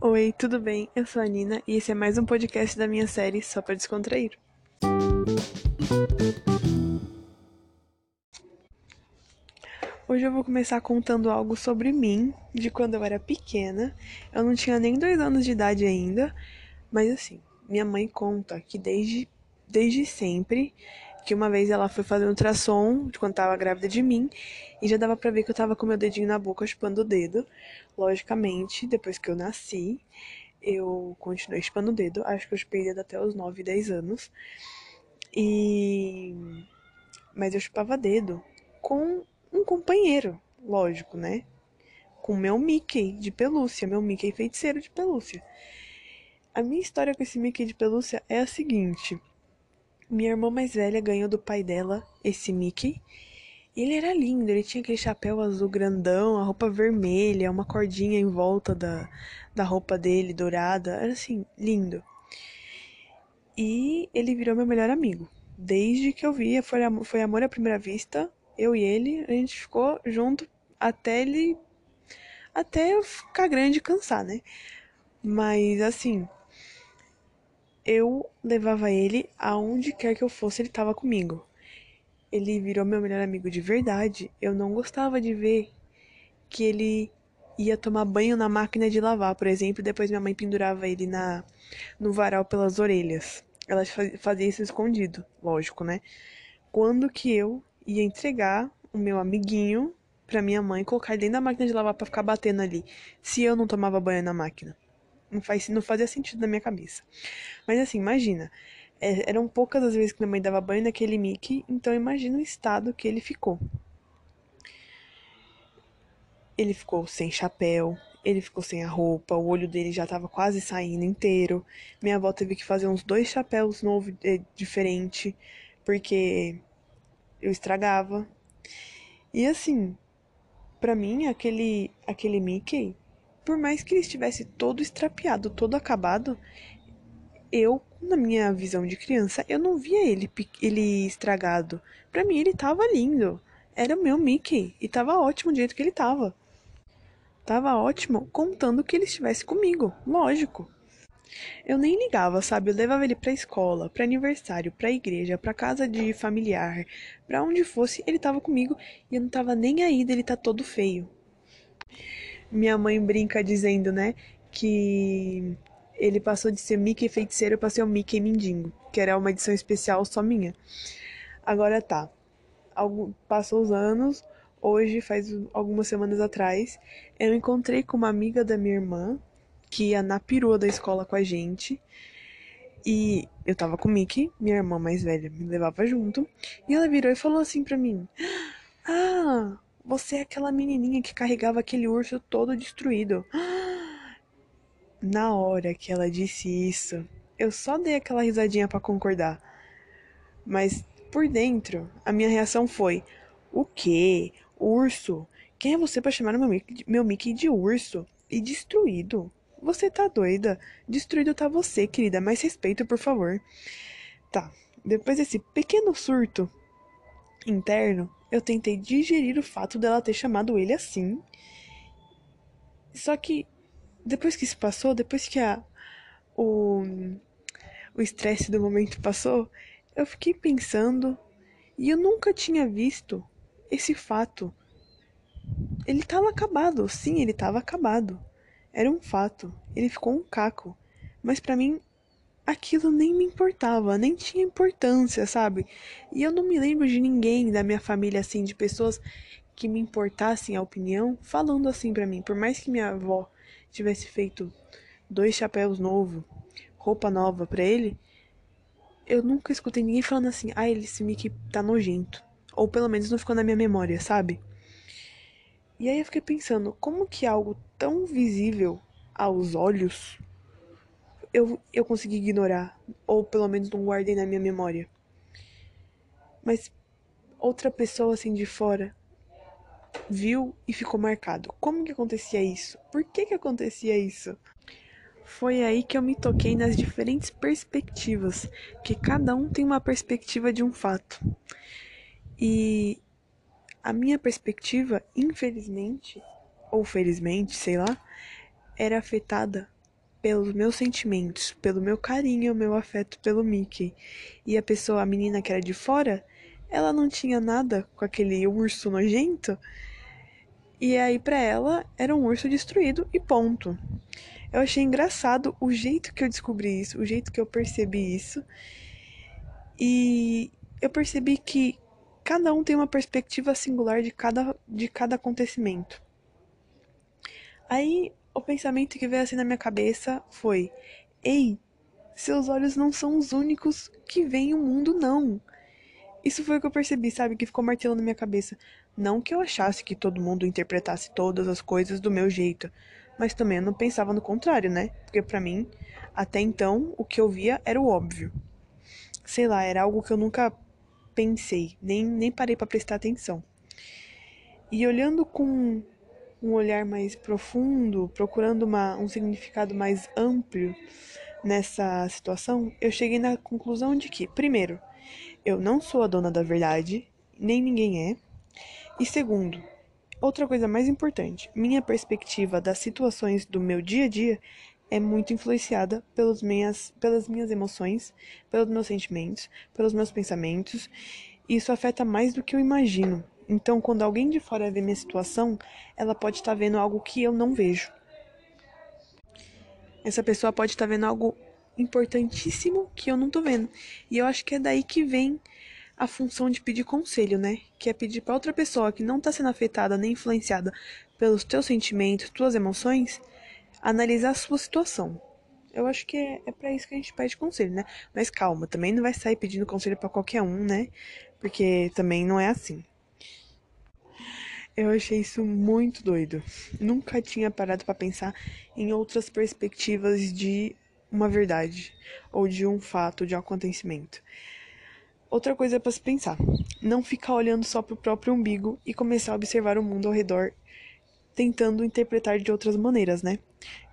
Oi, tudo bem? Eu sou a Nina e esse é mais um podcast da minha série Só para Descontrair. Hoje eu vou começar contando algo sobre mim, de quando eu era pequena. Eu não tinha nem dois anos de idade ainda, mas assim, minha mãe conta que desde, desde sempre, que uma vez ela foi fazer um ultrassom de quando tava grávida de mim, e já dava pra ver que eu tava com meu dedinho na boca chupando o dedo. Logicamente, depois que eu nasci, eu continuei chupando o dedo. Acho que eu chupei dedo até os 9, 10 anos. E. Mas eu chupava dedo com um companheiro, lógico, né? Com meu Mickey de pelúcia, meu Mickey feiticeiro de pelúcia. A minha história com esse Mickey de pelúcia é a seguinte: minha irmã mais velha ganhou do pai dela esse Mickey. Ele era lindo, ele tinha aquele chapéu azul grandão, a roupa vermelha, uma cordinha em volta da, da roupa dele dourada. Era assim, lindo. E ele virou meu melhor amigo. Desde que eu via, foi, foi amor à primeira vista. Eu e ele, a gente ficou junto até ele. Até eu ficar grande e cansar, né? Mas assim, eu levava ele aonde quer que eu fosse, ele estava comigo. Ele virou meu melhor amigo de verdade. Eu não gostava de ver que ele ia tomar banho na máquina de lavar, por exemplo, e depois minha mãe pendurava ele na no varal pelas orelhas. Ela fazia isso escondido, lógico, né? Quando que eu ia entregar o meu amiguinho pra minha mãe colocar ele dentro da máquina de lavar para ficar batendo ali, se eu não tomava banho na máquina? Não, faz, não fazia sentido na minha cabeça. Mas assim, imagina. É, eram poucas as vezes que minha mãe dava banho naquele Mickey, então imagina o estado que ele ficou. Ele ficou sem chapéu, ele ficou sem a roupa, o olho dele já estava quase saindo inteiro. Minha avó teve que fazer uns dois chapéus novos, é, diferente, porque eu estragava. E assim, para mim, aquele, aquele Mickey por mais que ele estivesse todo estrapiado, todo acabado, eu, na minha visão de criança, eu não via ele, ele estragado. Para mim, ele tava lindo. Era o meu Mickey e tava ótimo do jeito que ele tava. Tava ótimo contando que ele estivesse comigo, lógico. Eu nem ligava, sabe? Eu levava ele pra escola, pra aniversário, pra igreja, pra casa de familiar, pra onde fosse, ele tava comigo e eu não tava nem aí dele tá todo feio minha mãe brinca dizendo, né, que ele passou de ser Mickey feiticeiro para ser o Mickey mendigo, que era uma edição especial só minha. Agora tá. Passou os anos, hoje, faz algumas semanas atrás, eu encontrei com uma amiga da minha irmã, que ia na perua da escola com a gente. E eu tava com o Mickey, minha irmã mais velha me levava junto. E ela virou e falou assim pra mim: Ah, você é aquela menininha que carregava aquele urso todo destruído. Na hora que ela disse isso, eu só dei aquela risadinha para concordar. Mas por dentro, a minha reação foi: O quê? Urso? Quem é você para chamar meu Mickey, meu Mickey de urso? E destruído? Você tá doida? Destruído tá você, querida. Mais respeito, por favor. Tá. Depois desse pequeno surto interno, eu tentei digerir o fato dela ter chamado ele assim. Só que depois que isso passou, depois que a o o estresse do momento passou, eu fiquei pensando e eu nunca tinha visto esse fato. Ele estava acabado, sim, ele estava acabado. Era um fato. Ele ficou um caco. Mas para mim aquilo nem me importava, nem tinha importância, sabe? E eu não me lembro de ninguém da minha família assim, de pessoas que me importassem a opinião, falando assim para mim. Por mais que minha avó tivesse feito dois chapéus novos, roupa nova para ele, eu nunca escutei ninguém falando assim: "Ah, ele esse Mickey tá nojento". Ou pelo menos não ficou na minha memória, sabe? E aí eu fiquei pensando, como que algo tão visível aos olhos eu, eu consegui ignorar, ou pelo menos não guardei na minha memória. Mas outra pessoa assim de fora viu e ficou marcado. Como que acontecia isso? Por que que acontecia isso? Foi aí que eu me toquei nas diferentes perspectivas, que cada um tem uma perspectiva de um fato. E a minha perspectiva, infelizmente, ou felizmente, sei lá, era afetada pelos meus sentimentos, pelo meu carinho, meu afeto pelo Mickey. E a pessoa, a menina que era de fora, ela não tinha nada com aquele urso nojento. E aí para ela era um urso destruído e ponto. Eu achei engraçado o jeito que eu descobri isso, o jeito que eu percebi isso. E eu percebi que cada um tem uma perspectiva singular de cada, de cada acontecimento. Aí o pensamento que veio assim na minha cabeça foi: Ei, seus olhos não são os únicos que veem o mundo, não. Isso foi o que eu percebi, sabe? Que ficou martelando na minha cabeça. Não que eu achasse que todo mundo interpretasse todas as coisas do meu jeito, mas também eu não pensava no contrário, né? Porque para mim, até então, o que eu via era o óbvio. Sei lá, era algo que eu nunca pensei, nem, nem parei para prestar atenção. E olhando com um olhar mais profundo, procurando uma, um significado mais amplo nessa situação, eu cheguei na conclusão de que, primeiro, eu não sou a dona da verdade, nem ninguém é. E segundo, outra coisa mais importante, minha perspectiva das situações do meu dia a dia é muito influenciada pelas minhas, pelas minhas emoções, pelos meus sentimentos, pelos meus pensamentos. Isso afeta mais do que eu imagino. Então, quando alguém de fora vê minha situação, ela pode estar vendo algo que eu não vejo. Essa pessoa pode estar vendo algo importantíssimo que eu não tô vendo. E eu acho que é daí que vem a função de pedir conselho, né? Que é pedir para outra pessoa que não tá sendo afetada nem influenciada pelos teus sentimentos, tuas emoções, analisar a sua situação. Eu acho que é, é para isso que a gente pede conselho, né? Mas calma, também não vai sair pedindo conselho para qualquer um, né? Porque também não é assim. Eu achei isso muito doido. Nunca tinha parado para pensar em outras perspectivas de uma verdade ou de um fato, de um acontecimento. Outra coisa para se pensar: não ficar olhando só para o próprio umbigo e começar a observar o mundo ao redor, tentando interpretar de outras maneiras, né?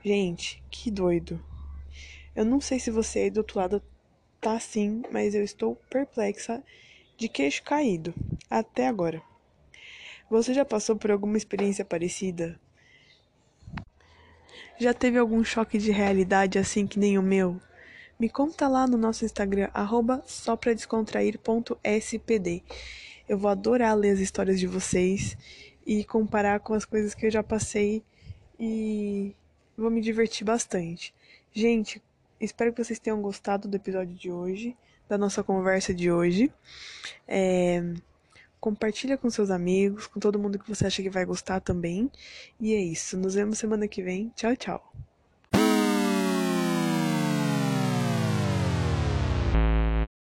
Gente, que doido. Eu não sei se você aí do outro lado tá assim, mas eu estou perplexa de queixo caído até agora. Você já passou por alguma experiência parecida? Já teve algum choque de realidade assim que nem o meu? Me conta lá no nosso Instagram, arroba. Eu vou adorar ler as histórias de vocês e comparar com as coisas que eu já passei e vou me divertir bastante. Gente, espero que vocês tenham gostado do episódio de hoje, da nossa conversa de hoje. É... Compartilha com seus amigos, com todo mundo que você acha que vai gostar também. E é isso. Nos vemos semana que vem. Tchau, tchau.